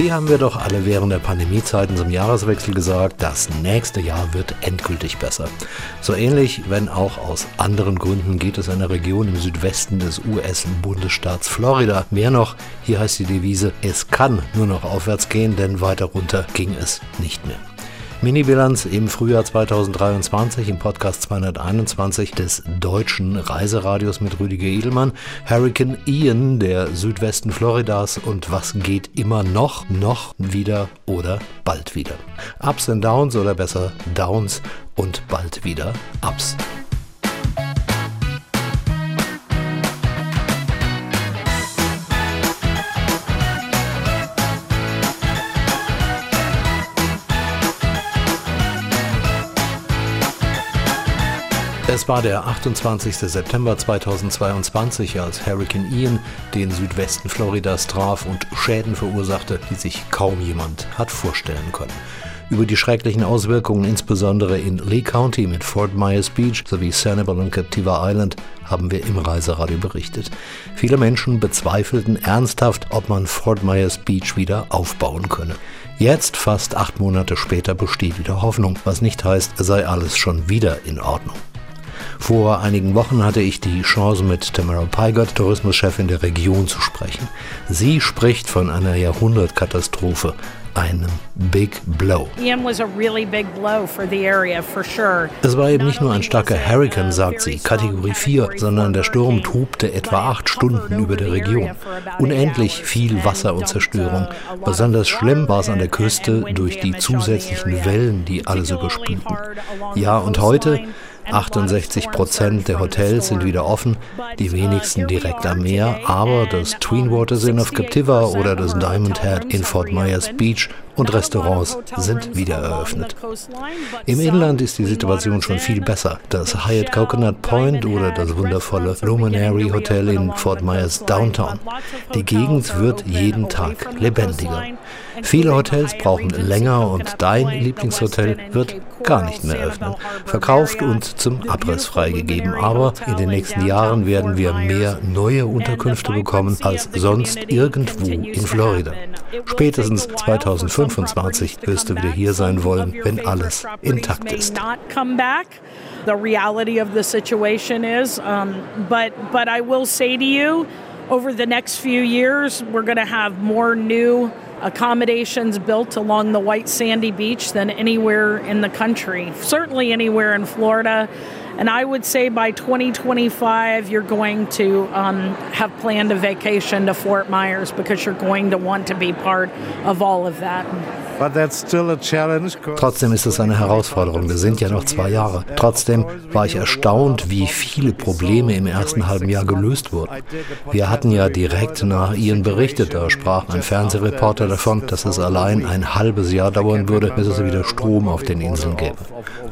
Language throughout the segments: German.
Hier haben wir doch alle während der Pandemiezeiten zum Jahreswechsel gesagt, das nächste Jahr wird endgültig besser. So ähnlich, wenn auch aus anderen Gründen, geht es einer Region im Südwesten des US-Bundesstaats Florida. Mehr noch, hier heißt die Devise, es kann nur noch aufwärts gehen, denn weiter runter ging es nicht mehr. Mini-Bilanz im Frühjahr 2023 im Podcast 221 des deutschen Reiseradios mit Rüdiger Edelmann. Hurricane Ian, der Südwesten Floridas und was geht immer noch, noch wieder oder bald wieder. Ups and Downs oder besser Downs und bald wieder Ups. Es war der 28. September 2022, als Hurricane Ian den Südwesten Floridas traf und Schäden verursachte, die sich kaum jemand hat vorstellen können. Über die schrecklichen Auswirkungen insbesondere in Lee County mit Fort Myers Beach sowie Sanibel und Captiva Island haben wir im Reiseradio berichtet. Viele Menschen bezweifelten ernsthaft, ob man Fort Myers Beach wieder aufbauen könne. Jetzt, fast acht Monate später, besteht wieder Hoffnung, was nicht heißt, sei alles schon wieder in Ordnung. Vor einigen Wochen hatte ich die Chance, mit Tamara Peigert, Tourismuschefin der Region, zu sprechen. Sie spricht von einer Jahrhundertkatastrophe, einem Big Blow. Es war eben nicht nur ein starker Hurrikan, sagt sie, Kategorie 4, sondern der Sturm tobte etwa acht Stunden über der Region. Unendlich viel Wasser und Zerstörung. Besonders schlimm war es an der Küste durch die zusätzlichen Wellen, die alles überspülten. Ja, und heute 68 Prozent der Hotels sind wieder offen, die wenigsten direkt am Meer, aber das Twin Waters Inn of Captiva oder das Diamond Head in Fort Myers Beach und Restaurants sind wieder eröffnet. Im Inland ist die Situation schon viel besser. Das Hyatt Coconut Point oder das wundervolle Luminary Hotel in Fort Myers Downtown. Die Gegend wird jeden Tag lebendiger. Viele Hotels brauchen länger und dein Lieblingshotel wird gar nicht mehr öffnen. Verkauft und zum Abriss freigegeben. Aber in den nächsten Jahren werden wir mehr neue Unterkünfte bekommen als sonst irgendwo in Florida. Spätestens 2025 wirst du wieder hier sein wollen, wenn alles intakt ist. The reality of the situation is, um, but but I will say to you, over the next few years, we're going to have more new accommodations built along the white sandy beach than anywhere in the country, certainly anywhere in Florida. And I would say by 2025, you're going to um, have planned a vacation to Fort Myers because you're going to want to be part of all of that. Trotzdem ist es eine Herausforderung. Wir sind ja noch zwei Jahre. Trotzdem war ich erstaunt, wie viele Probleme im ersten halben Jahr gelöst wurden. Wir hatten ja direkt nach Ihren berichtet, da sprach ein Fernsehreporter davon, dass es allein ein halbes Jahr dauern würde, bis es wieder Strom auf den Inseln gäbe.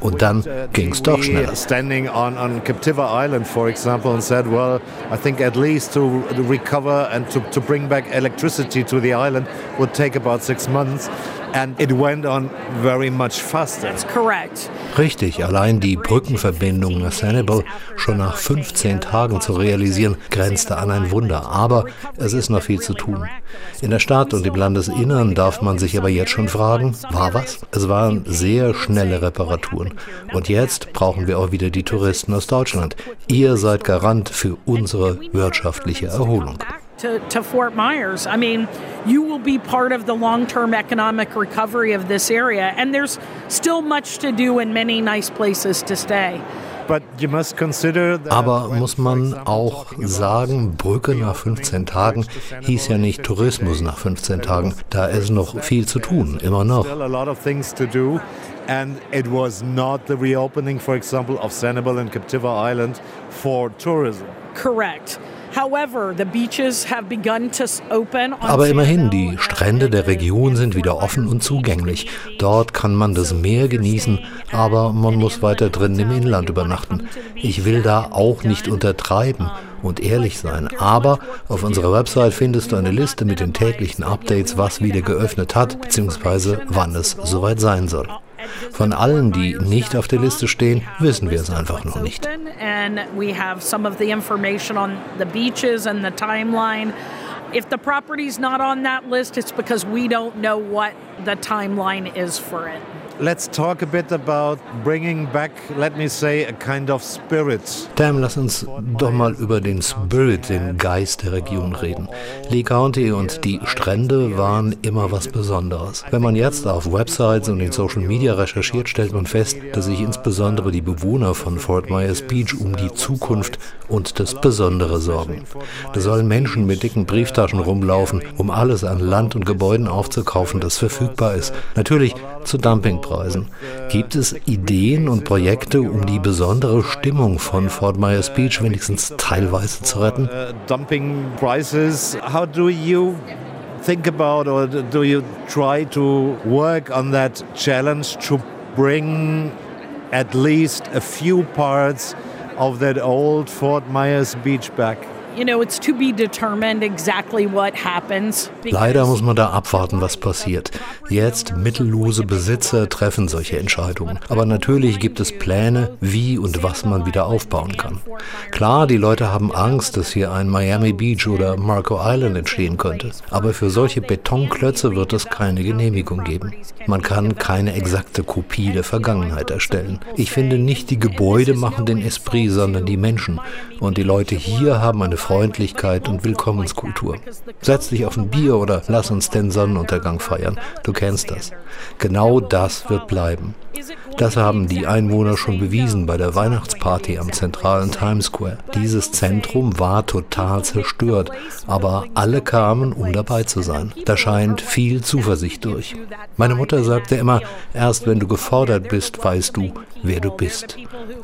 Und dann ging es doch schneller. Standing on, on Captiva Island, for example, and said, well, I think at least to recover and to, to bring back electricity to the island would take about six months. And it went on very much faster. That's correct. Richtig, allein die Brückenverbindung nach Sanibel schon nach 15 Tagen zu realisieren, grenzte an ein Wunder. Aber es ist noch viel zu tun. In der Stadt und im Landesinnern darf man sich aber jetzt schon fragen, war was? Es waren sehr schnelle Reparaturen. Und jetzt brauchen wir auch wieder die Touristen aus Deutschland. Ihr seid Garant für unsere wirtschaftliche Erholung. to, to Fort Myers. I mean, you will be part of the long term economic recovery of this area, and there's still much to do in many nice places to stay. Aber muss man auch sagen, Brücke nach 15 Tagen hieß ja nicht Tourismus nach 15 Tagen. Da ist noch viel zu tun, immer noch. And it was not the reopening, for example, of Sanibel and Captiva Island for tourism. Correct. Aber immerhin, die Strände der Region sind wieder offen und zugänglich. Dort kann man das Meer genießen, aber man muss weiter drin im Inland übernachten. Ich will da auch nicht untertreiben und ehrlich sein. Aber auf unserer Website findest du eine Liste mit den täglichen Updates, was wieder geöffnet hat, beziehungsweise wann es soweit sein soll. Von allen, die nicht auf der Liste stehen, wissen wir es einfach noch nicht. if the property's not on that list, it's because we don't know what the timeline is for it. Let's talk a bit about bringing back, let me say, a kind of spirit. Tam, lass uns doch mal über den Spirit, den Geist der Region reden. Lee County und die Strände waren immer was Besonderes. Wenn man jetzt auf Websites und in Social Media recherchiert, stellt man fest, dass sich insbesondere die Bewohner von Fort Myers Beach um die Zukunft und das Besondere sorgen. Da sollen Menschen mit dicken Brieftaschen rumlaufen, um alles an Land und Gebäuden aufzukaufen, das verfügbar ist. Natürlich zu Dumpingpreisen. Gibt es Ideen und Projekte, um die besondere Stimmung von Fort Myers Beach wenigstens teilweise zu retten? Uh, dumping prices, how do you think about or do you try to work on that challenge to bring at least a few parts of that old Fort Myers Beach back? Leider muss man da abwarten, was passiert. Jetzt mittellose Besitzer treffen solche Entscheidungen. Aber natürlich gibt es Pläne, wie und was man wieder aufbauen kann. Klar, die Leute haben Angst, dass hier ein Miami Beach oder Marco Island entstehen könnte. Aber für solche Betonklötze wird es keine Genehmigung geben. Man kann keine exakte Kopie der Vergangenheit erstellen. Ich finde nicht die Gebäude machen den Esprit, sondern die Menschen. Und die Leute hier haben eine Freundlichkeit und Willkommenskultur. Setz dich auf ein Bier oder lass uns den Sonnenuntergang feiern. Du kennst das. Genau das wird bleiben. Das haben die Einwohner schon bewiesen bei der Weihnachtsparty am zentralen Times Square. Dieses Zentrum war total zerstört, aber alle kamen, um dabei zu sein. Da scheint viel Zuversicht durch. Meine Mutter sagte immer, erst wenn du gefordert bist, weißt du, wer du bist.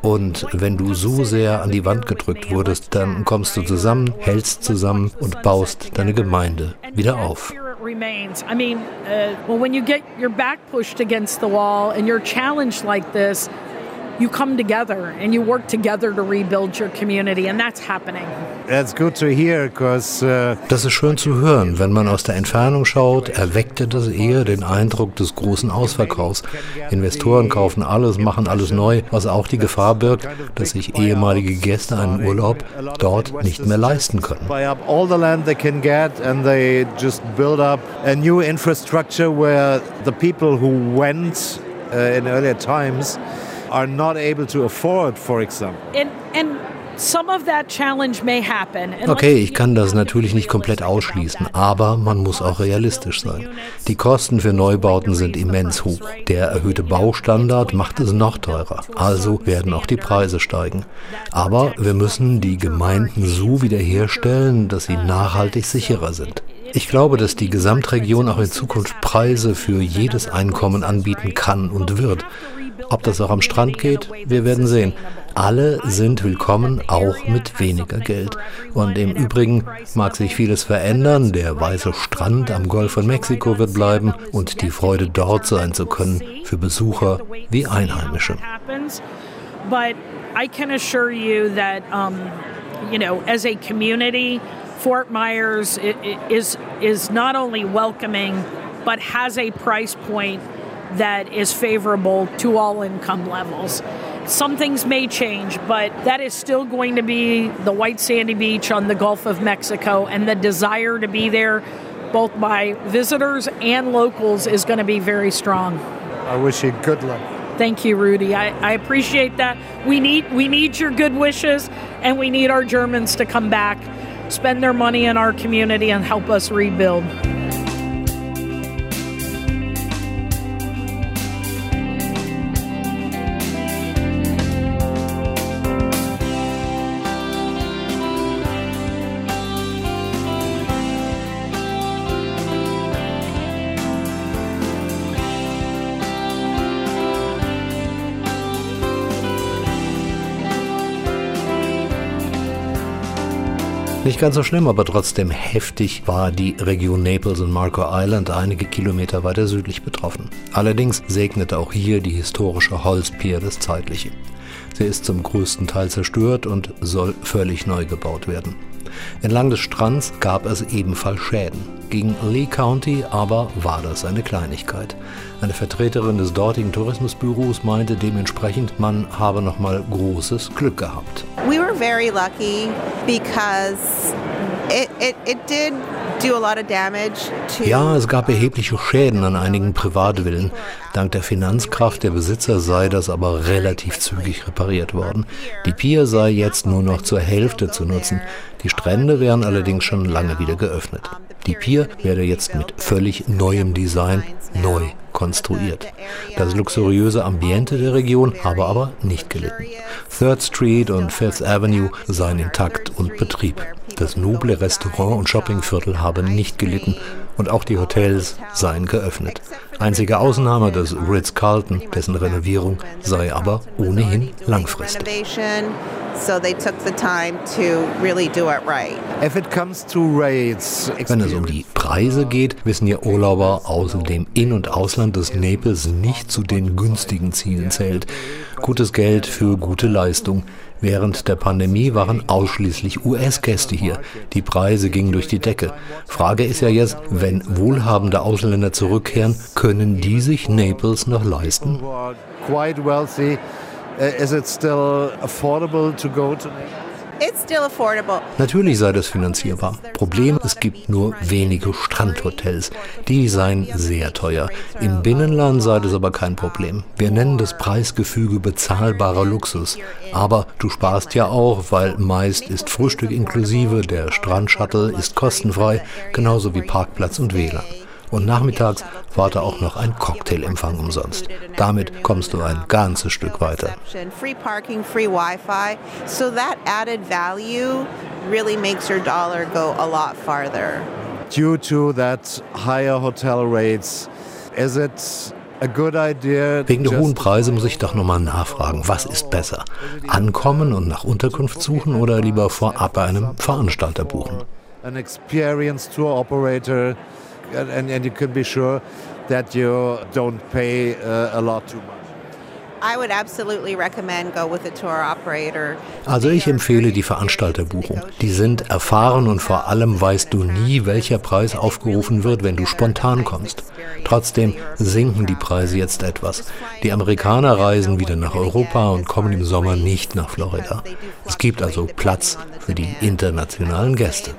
Und wenn du so sehr an die Wand gedrückt wurdest, dann kommst du zusammen, hältst zusammen und baust deine Gemeinde wieder auf. remains. I mean, uh, well, when you get your back pushed against the wall and you're challenged like this, you come together and you work together to rebuild your community and that's happening. That's good to hear, cause, uh das ist schön zu hören. Wenn man aus der Entfernung schaut, erweckte das eher den Eindruck des großen Ausverkaufs. Investoren kaufen alles, machen alles neu, was auch die Gefahr birgt, dass sich ehemalige Gäste einen Urlaub dort nicht mehr leisten können. Buy up all the land they can get and they just build up a new infrastructure where the people who went uh, in earlier times are not able to afford, for example. And, and Okay, ich kann das natürlich nicht komplett ausschließen, aber man muss auch realistisch sein. Die Kosten für Neubauten sind immens hoch. Der erhöhte Baustandard macht es noch teurer, also werden auch die Preise steigen. Aber wir müssen die Gemeinden so wiederherstellen, dass sie nachhaltig sicherer sind. Ich glaube, dass die Gesamtregion auch in Zukunft Preise für jedes Einkommen anbieten kann und wird. Ob das auch am Strand geht, wir werden sehen. Alle sind willkommen, auch mit weniger Geld. Und im Übrigen mag sich vieles verändern. Der weiße Strand am Golf von Mexiko wird bleiben und die Freude dort sein zu können für Besucher wie Einheimische. But I can assure you that, um, you know, as a community, Fort Myers is is not only welcoming, but has a price point that is favorable to all income levels. Some things may change, but that is still going to be the white sandy beach on the Gulf of Mexico, and the desire to be there, both by visitors and locals, is going to be very strong. I wish you good luck. Thank you, Rudy. I, I appreciate that. We need we need your good wishes, and we need our Germans to come back, spend their money in our community, and help us rebuild. Nicht ganz so schlimm, aber trotzdem heftig war die Region Naples und Marco Island einige Kilometer weiter südlich betroffen. Allerdings segnete auch hier die historische Holzpier das Zeitliche. Sie ist zum größten Teil zerstört und soll völlig neu gebaut werden. Entlang des Strands gab es ebenfalls Schäden. Gegen Lee County aber war das eine Kleinigkeit. Eine Vertreterin des dortigen Tourismusbüros meinte dementsprechend, man habe nochmal großes Glück gehabt. We were very lucky because Ja, es gab erhebliche Schäden an einigen Privatvillen. Dank der Finanzkraft der Besitzer sei das aber relativ zügig repariert worden. Die Pier sei jetzt nur noch zur Hälfte zu nutzen. Die Strände wären allerdings schon lange wieder geöffnet. Die Pier werde jetzt mit völlig neuem Design neu konstruiert. Das luxuriöse Ambiente der Region habe aber nicht gelitten. Third Street und Fifth Avenue seien intakt und Betrieb. Das noble Restaurant- und Shoppingviertel habe nicht gelitten und auch die Hotels seien geöffnet. Einzige Ausnahme das Ritz-Carlton, dessen Renovierung sei aber ohnehin langfristig. Wenn es um die Preise geht, wissen ja Urlauber außerdem In- und Ausland, dass Naples nicht zu den günstigen Zielen zählt. Gutes Geld für gute Leistung. Während der Pandemie waren ausschließlich US-Gäste hier. Die Preise gingen durch die Decke. Frage ist ja jetzt, wenn wohlhabende Ausländer zurückkehren, können die sich Naples noch leisten? Quite wealthy. Uh, is it still affordable to go to Naples? Natürlich sei das finanzierbar. Problem, es gibt nur wenige Strandhotels. Die seien sehr teuer. Im Binnenland sei das aber kein Problem. Wir nennen das Preisgefüge bezahlbarer Luxus. Aber du sparst ja auch, weil meist ist Frühstück inklusive, der Strandshuttle ist kostenfrei, genauso wie Parkplatz und WLAN und nachmittags war da auch noch ein Cocktailempfang umsonst. Damit kommst du ein ganzes Stück weiter. Free parking, free Wi-Fi. So that added value really makes your dollar go a lot farther. Due to that higher hotel rates, is it Wegen der hohen Preise muss ich doch nochmal nachfragen, was ist besser? Ankommen und nach Unterkunft suchen oder lieber vorab bei einem Veranstalter buchen? An experienced tour operator and, and you can be sure that you don't pay uh, a lot too much. Also ich empfehle die Veranstalterbuchung. Die sind erfahren und vor allem weißt du nie, welcher Preis aufgerufen wird, wenn du spontan kommst. Trotzdem sinken die Preise jetzt etwas. Die Amerikaner reisen wieder nach Europa und kommen im Sommer nicht nach Florida. Es gibt also Platz für die internationalen Gäste.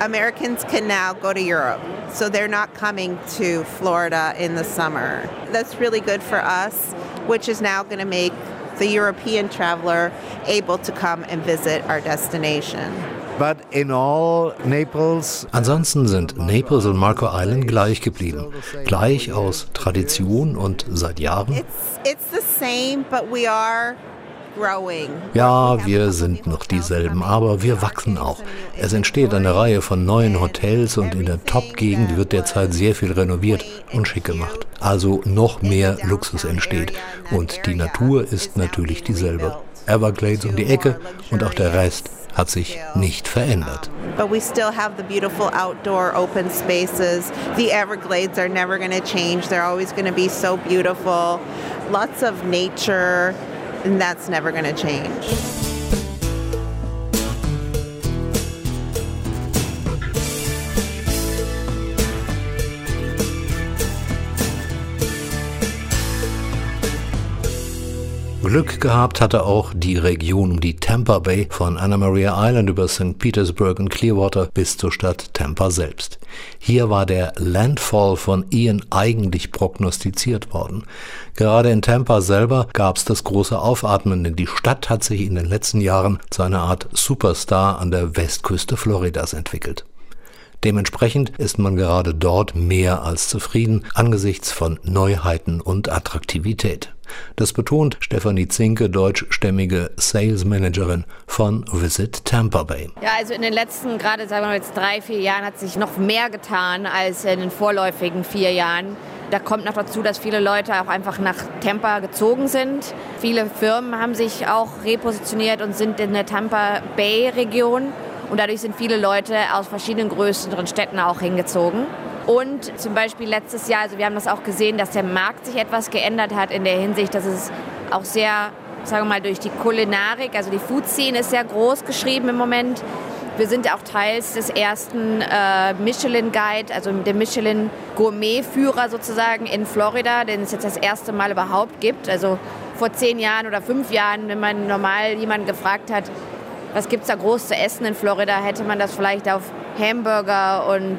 Americans can now go to Europe. So they're not coming to Florida in the summer. That's really good for us, which is now going to make the European traveler able to come and visit our destination. But in all, Naples Ansonsten sind Naples und Marco Island gleich geblieben. Gleich aus Tradition und seit Jahren. It's, it's the same, but we are ja, wir sind noch dieselben, aber wir wachsen auch. Es entsteht eine Reihe von neuen Hotels und in der Top-Gegend wird derzeit sehr viel renoviert und schick gemacht. Also noch mehr Luxus entsteht. Und die Natur ist natürlich dieselbe. Everglades um die Ecke und auch der Rest hat sich nicht verändert. But we still have the beautiful outdoor open spaces. The Everglades are never going to change. They're always going to be so beautiful. Lots of nature. And that's never going to change. Glück gehabt hatte auch die Region um die Tampa Bay von Anna Maria Island über St. Petersburg und Clearwater bis zur Stadt Tampa selbst. Hier war der Landfall von Ian eigentlich prognostiziert worden. Gerade in Tampa selber gab es das große Aufatmen, denn die Stadt hat sich in den letzten Jahren zu einer Art Superstar an der Westküste Floridas entwickelt. Dementsprechend ist man gerade dort mehr als zufrieden angesichts von Neuheiten und Attraktivität. Das betont Stefanie Zinke, deutschstämmige Sales Managerin von Visit Tampa Bay. Ja, also in den letzten, gerade sagen wir jetzt drei, vier Jahren hat sich noch mehr getan als in den vorläufigen vier Jahren. Da kommt noch dazu, dass viele Leute auch einfach nach Tampa gezogen sind. Viele Firmen haben sich auch repositioniert und sind in der Tampa Bay Region. Und dadurch sind viele Leute aus verschiedenen größeren Städten auch hingezogen. Und zum Beispiel letztes Jahr, also wir haben das auch gesehen, dass der Markt sich etwas geändert hat in der Hinsicht, dass es auch sehr, sagen wir mal, durch die Kulinarik, also die Food-Szene ist sehr groß geschrieben im Moment. Wir sind auch teils des ersten äh, Michelin Guide, also der Michelin Gourmet-Führer sozusagen in Florida, den es jetzt das erste Mal überhaupt gibt. Also vor zehn Jahren oder fünf Jahren, wenn man normal jemanden gefragt hat, was gibt es da groß zu essen in Florida, hätte man das vielleicht auf Hamburger und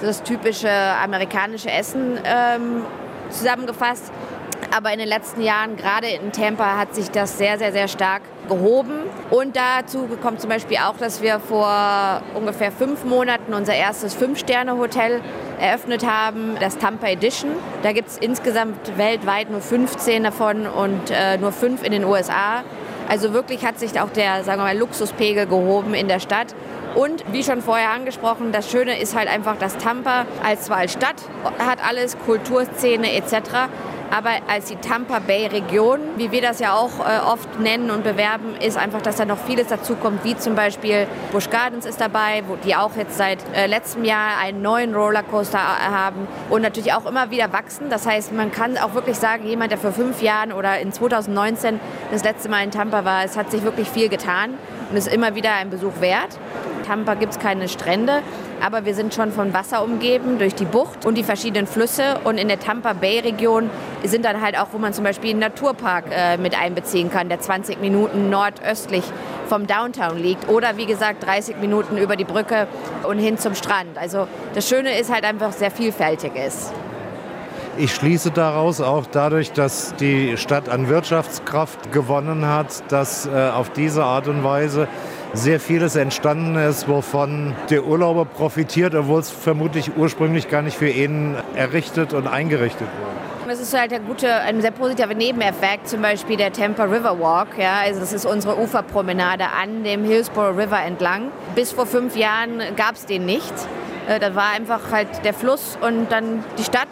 das typische amerikanische Essen ähm, zusammengefasst. Aber in den letzten Jahren, gerade in Tampa, hat sich das sehr, sehr, sehr stark gehoben. Und dazu kommt zum Beispiel auch, dass wir vor ungefähr fünf Monaten unser erstes Fünf-Sterne-Hotel eröffnet haben, das Tampa Edition. Da gibt es insgesamt weltweit nur 15 davon und äh, nur fünf in den USA. Also wirklich hat sich auch der, sagen wir mal, Luxuspegel gehoben in der Stadt. Und wie schon vorher angesprochen, das Schöne ist halt einfach, dass Tampa als zwar als Stadt hat alles, Kulturszene etc., aber als die Tampa Bay Region, wie wir das ja auch äh, oft nennen und bewerben, ist einfach, dass da noch vieles dazu kommt, wie zum Beispiel Busch Gardens ist dabei, wo die auch jetzt seit äh, letztem Jahr einen neuen Rollercoaster äh, haben und natürlich auch immer wieder wachsen. Das heißt, man kann auch wirklich sagen, jemand, der vor fünf Jahren oder in 2019 das letzte Mal in Tampa war, es hat sich wirklich viel getan und ist immer wieder ein Besuch wert. Tampa gibt es keine Strände, aber wir sind schon von Wasser umgeben durch die Bucht und die verschiedenen Flüsse. Und in der Tampa Bay Region sind dann halt auch, wo man zum Beispiel einen Naturpark äh, mit einbeziehen kann, der 20 Minuten nordöstlich vom Downtown liegt. Oder wie gesagt 30 Minuten über die Brücke und hin zum Strand. Also das Schöne ist halt einfach sehr vielfältig ist. Ich schließe daraus auch dadurch, dass die Stadt an Wirtschaftskraft gewonnen hat, dass äh, auf diese Art und Weise sehr vieles entstanden ist, wovon der Urlauber profitiert, obwohl es vermutlich ursprünglich gar nicht für ihn errichtet und eingerichtet wurde. Das ist halt ein, guter, ein sehr positiver Nebeneffekt, zum Beispiel der Tampa River Walk. Ja, also das ist unsere Uferpromenade an dem Hillsborough River entlang. Bis vor fünf Jahren gab es den nicht. Äh, da war einfach halt der Fluss und dann die Stadt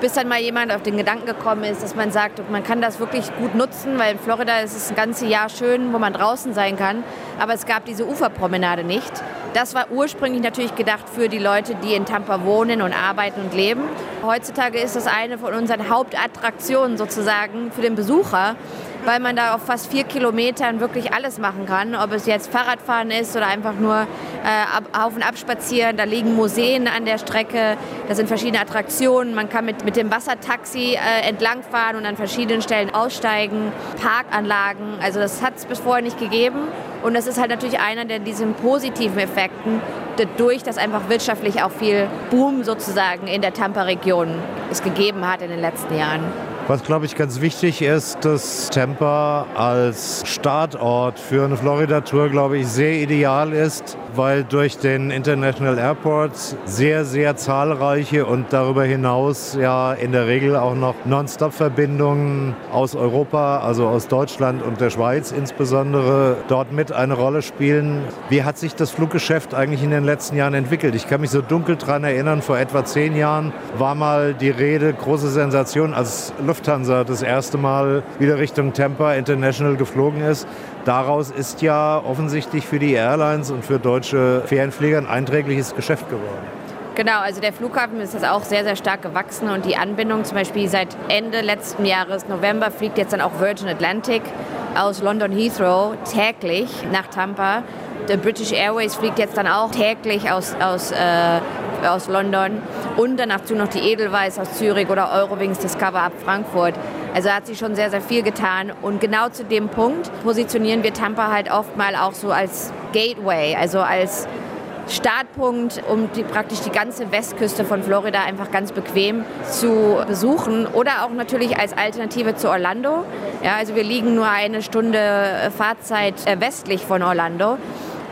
bis dann mal jemand auf den Gedanken gekommen ist, dass man sagt, man kann das wirklich gut nutzen, weil in Florida ist es ein ganzes Jahr schön, wo man draußen sein kann, aber es gab diese Uferpromenade nicht. Das war ursprünglich natürlich gedacht für die Leute, die in Tampa wohnen und arbeiten und leben. Heutzutage ist das eine von unseren Hauptattraktionen sozusagen für den Besucher, weil man da auf fast vier Kilometern wirklich alles machen kann. Ob es jetzt Fahrradfahren ist oder einfach nur äh, auf und ab spazieren. Da liegen Museen an der Strecke, da sind verschiedene Attraktionen. Man kann mit, mit dem Wassertaxi äh, entlangfahren und an verschiedenen Stellen aussteigen. Parkanlagen, also das hat es bis vorher nicht gegeben. Und das ist halt natürlich einer der diesen positiven Effekten, dadurch, dass einfach wirtschaftlich auch viel Boom sozusagen in der Tampa-Region es gegeben hat in den letzten Jahren. Was, glaube ich, ganz wichtig ist, dass Tampa als Startort für eine Florida-Tour, glaube ich, sehr ideal ist, weil durch den International Airport sehr, sehr zahlreiche und darüber hinaus ja in der Regel auch noch Non-Stop-Verbindungen aus Europa, also aus Deutschland und der Schweiz insbesondere, dort mit eine Rolle spielen. Wie hat sich das Fluggeschäft eigentlich in den letzten Jahren entwickelt? Ich kann mich so dunkel daran erinnern, vor etwa zehn Jahren war mal die Rede, große Sensation, als Lufthansa das erste Mal wieder Richtung Tampa International geflogen ist. Daraus ist ja offensichtlich für die Airlines und für deutsche Ferienflieger ein einträgliches Geschäft geworden. Genau, also der Flughafen ist jetzt auch sehr, sehr stark gewachsen und die Anbindung zum Beispiel seit Ende letzten Jahres, November, fliegt jetzt dann auch Virgin Atlantic aus London Heathrow täglich nach Tampa. Der British Airways fliegt jetzt dann auch täglich aus, aus, äh, aus London und dann dazu noch die Edelweiss aus Zürich oder Eurowings Discover ab Frankfurt. Also hat sich schon sehr, sehr viel getan. Und genau zu dem Punkt positionieren wir Tampa halt oft mal auch so als Gateway, also als Startpunkt, um die, praktisch die ganze Westküste von Florida einfach ganz bequem zu besuchen oder auch natürlich als Alternative zu Orlando. Ja, also wir liegen nur eine Stunde Fahrzeit äh, westlich von Orlando.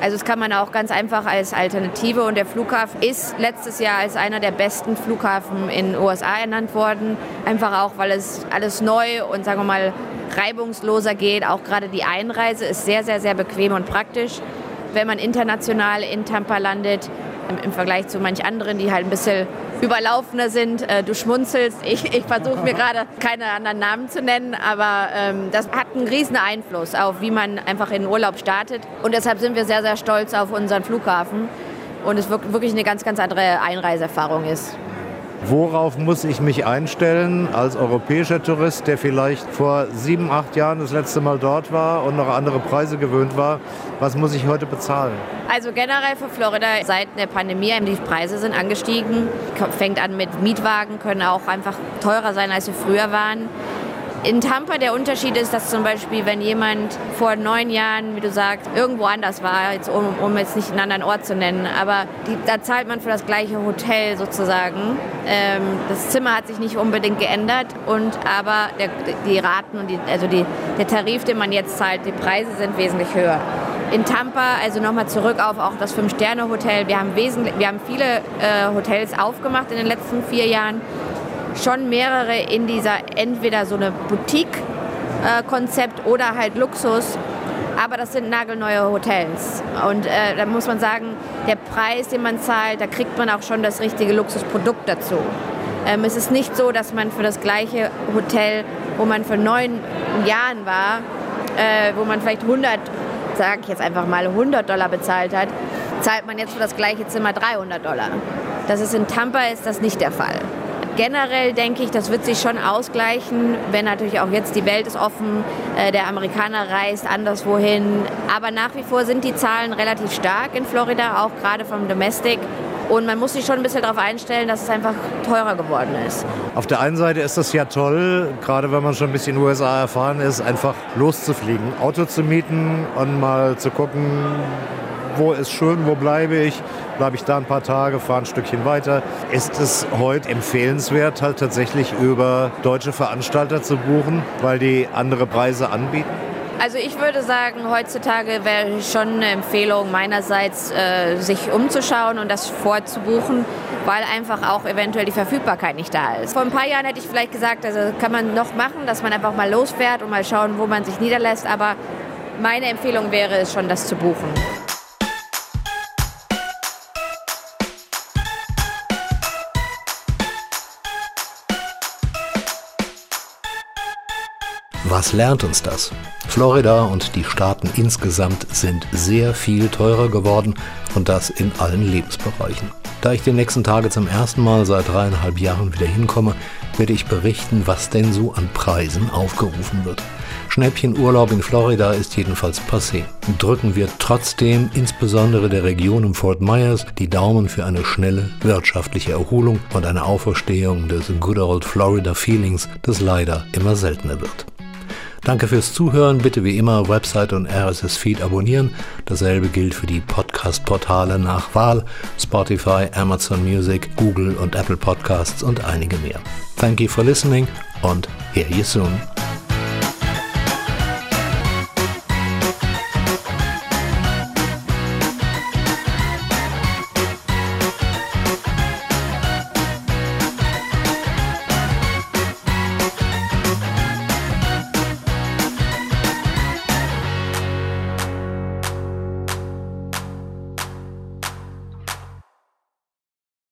Also das kann man auch ganz einfach als Alternative und der Flughafen ist letztes Jahr als einer der besten Flughafen in den USA ernannt worden. Einfach auch, weil es alles neu und sagen wir mal reibungsloser geht. Auch gerade die Einreise ist sehr, sehr, sehr bequem und praktisch wenn man international in Tampa landet, im, Vergleich zu manch anderen, die halt ein bisschen überlaufener sind. Äh, du schmunzelst, ich, ich versuche mir gerade keine anderen Namen zu nennen, aber ähm, das hat einen riesen Einfluss auf, wie man einfach in den Urlaub startet. Und deshalb sind wir sehr, sehr stolz auf unseren Flughafen und es wirklich eine ganz, ganz andere Einreiseerfahrung ist. Worauf muss ich mich einstellen als europäischer Tourist, der vielleicht vor sieben, acht Jahren das letzte Mal dort war und noch andere Preise gewöhnt war? Was muss ich heute bezahlen? Also generell für Florida seit der Pandemie, die Preise sind angestiegen. Fängt an mit Mietwagen, können auch einfach teurer sein, als sie früher waren. In Tampa der Unterschied ist, dass zum Beispiel, wenn jemand vor neun Jahren, wie du sagst, irgendwo anders war, jetzt, um, um jetzt nicht einen anderen Ort zu nennen, aber die, da zahlt man für das gleiche Hotel sozusagen. Ähm, das Zimmer hat sich nicht unbedingt geändert und aber der, die Raten und die, also die, der Tarif, den man jetzt zahlt, die Preise sind wesentlich höher. In Tampa, also nochmal zurück auf auch das Fünf-Sterne-Hotel, wir haben, wir haben viele äh, Hotels aufgemacht in den letzten vier Jahren schon mehrere in dieser entweder so eine Boutique-Konzept oder halt Luxus. Aber das sind nagelneue Hotels. Und äh, da muss man sagen, der Preis, den man zahlt, da kriegt man auch schon das richtige Luxusprodukt dazu. Ähm, es ist nicht so, dass man für das gleiche Hotel, wo man vor neun Jahren war, äh, wo man vielleicht 100, sage ich jetzt einfach mal, 100 Dollar bezahlt hat, zahlt man jetzt für das gleiche Zimmer 300 Dollar. Das ist in Tampa ist das nicht der Fall. Generell denke ich, das wird sich schon ausgleichen, wenn natürlich auch jetzt die Welt ist offen, äh, der Amerikaner reist anderswohin. Aber nach wie vor sind die Zahlen relativ stark in Florida, auch gerade vom Domestic. Und man muss sich schon ein bisschen darauf einstellen, dass es einfach teurer geworden ist. Auf der einen Seite ist es ja toll, gerade wenn man schon ein bisschen USA erfahren ist, einfach loszufliegen, Auto zu mieten und mal zu gucken, wo ist schön, wo bleibe ich, bleibe ich da ein paar Tage, fahre ein Stückchen weiter. Ist es heute empfehlenswert, halt tatsächlich über deutsche Veranstalter zu buchen, weil die andere Preise anbieten? Also ich würde sagen, heutzutage wäre schon eine Empfehlung meinerseits, äh, sich umzuschauen und das vorzubuchen, weil einfach auch eventuell die Verfügbarkeit nicht da ist. Vor ein paar Jahren hätte ich vielleicht gesagt, also kann man noch machen, dass man einfach mal losfährt und mal schauen, wo man sich niederlässt, aber meine Empfehlung wäre es schon, das zu buchen. Was lernt uns das? Florida und die Staaten insgesamt sind sehr viel teurer geworden und das in allen Lebensbereichen. Da ich die nächsten Tage zum ersten Mal seit dreieinhalb Jahren wieder hinkomme, werde ich berichten, was denn so an Preisen aufgerufen wird. Schnäppchenurlaub in Florida ist jedenfalls passé. Drücken wir trotzdem insbesondere der Region um Fort Myers die Daumen für eine schnelle wirtschaftliche Erholung und eine Auferstehung des Good Old Florida Feelings, das leider immer seltener wird. Danke fürs Zuhören. Bitte wie immer Website und RSS-Feed abonnieren. Dasselbe gilt für die Podcast-Portale nach Wahl, Spotify, Amazon Music, Google und Apple Podcasts und einige mehr. Thank you for listening und hear you soon.